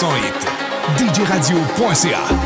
hit. djradio.ca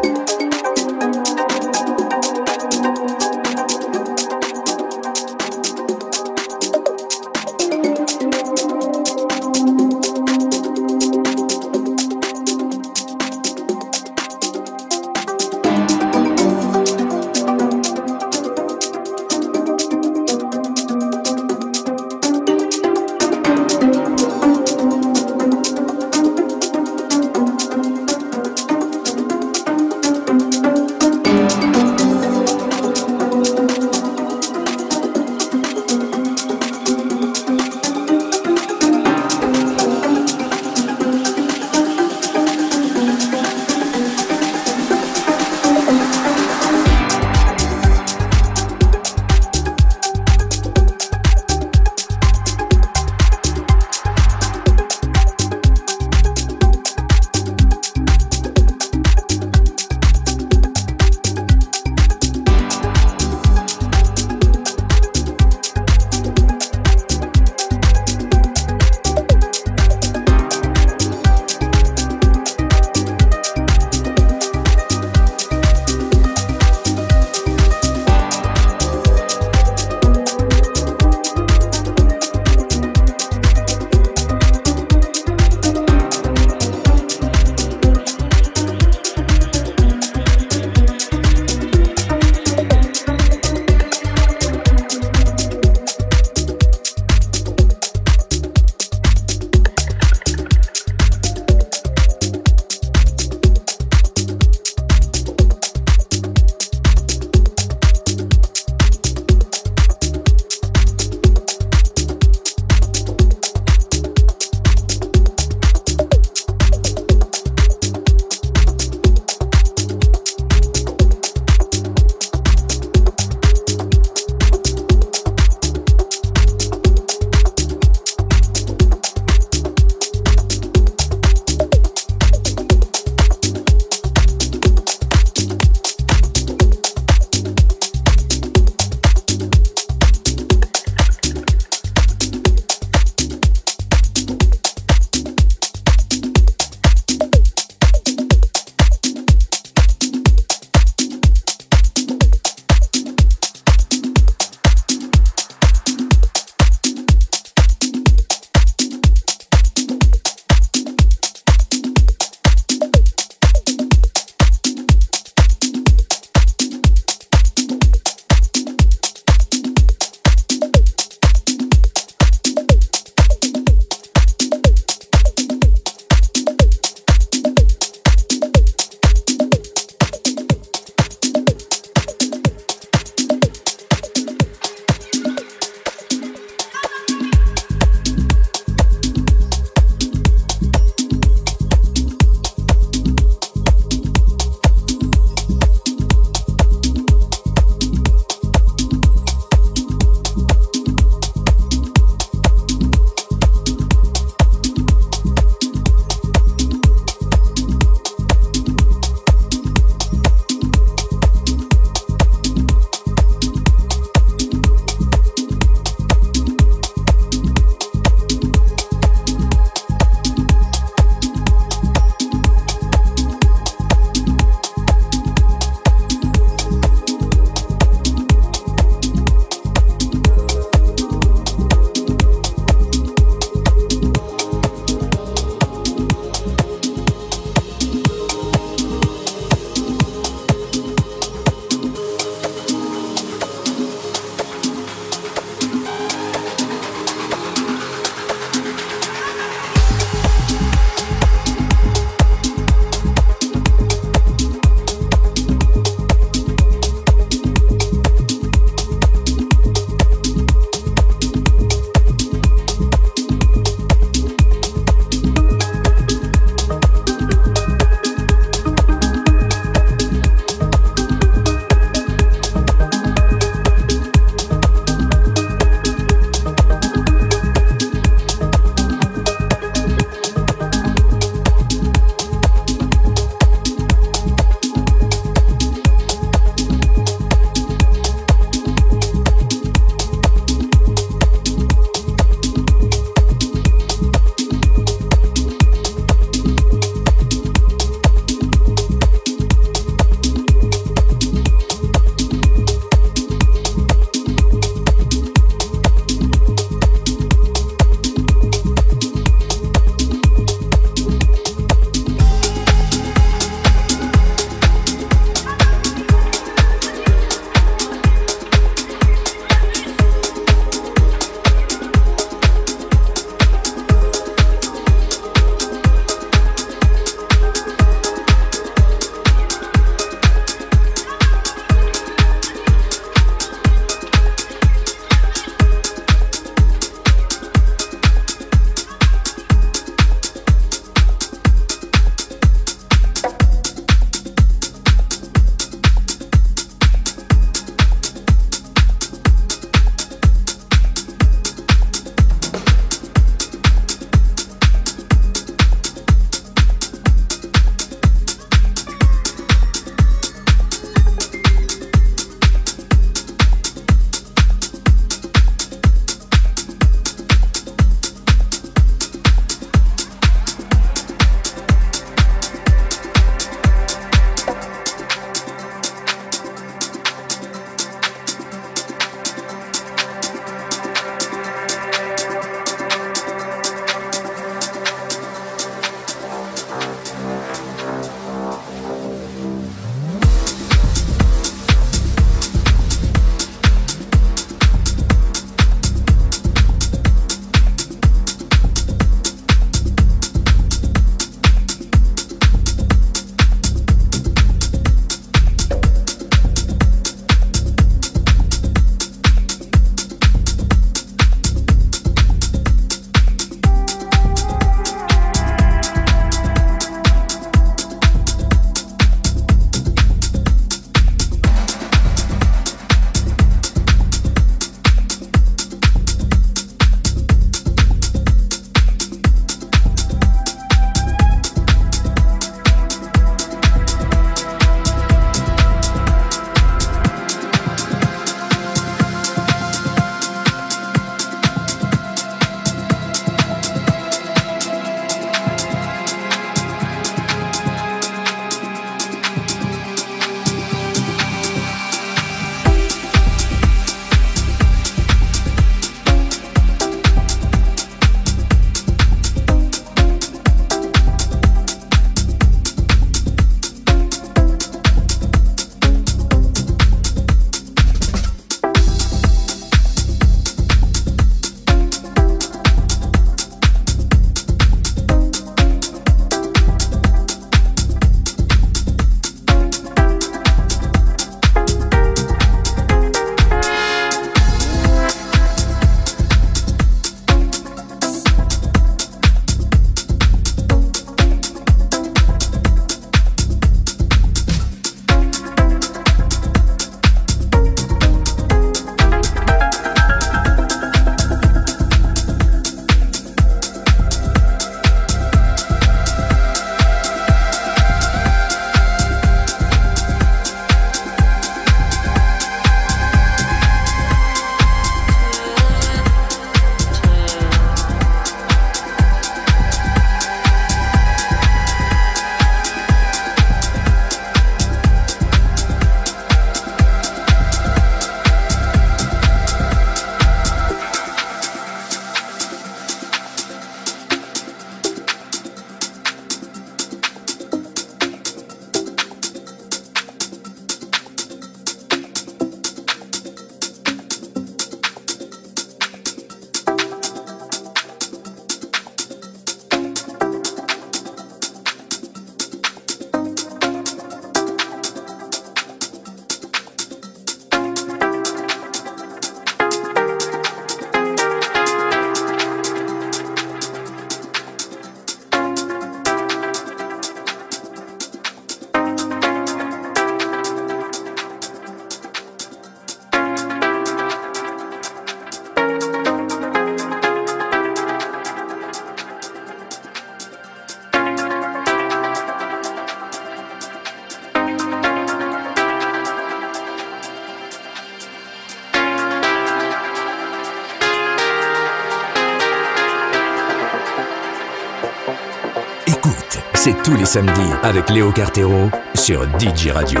samedis avec Léo Cartero sur DJ Radio.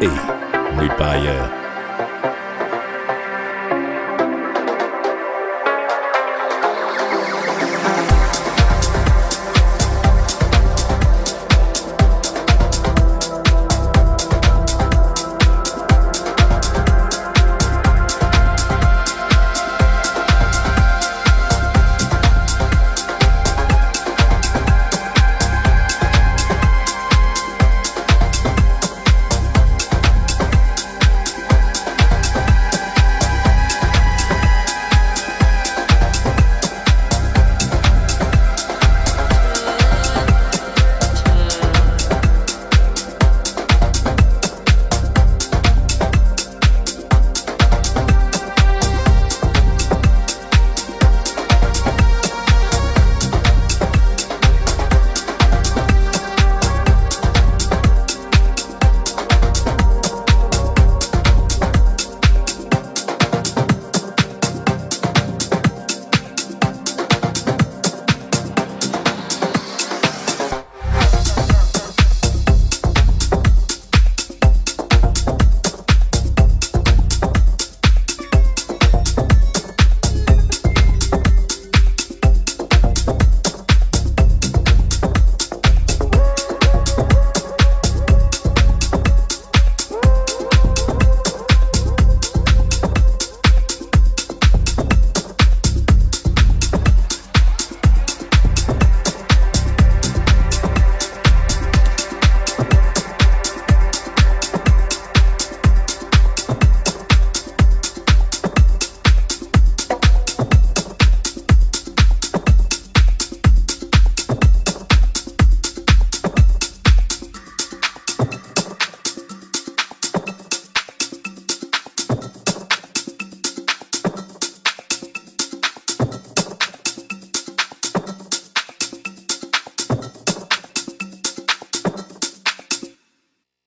Et nulle part ailleurs.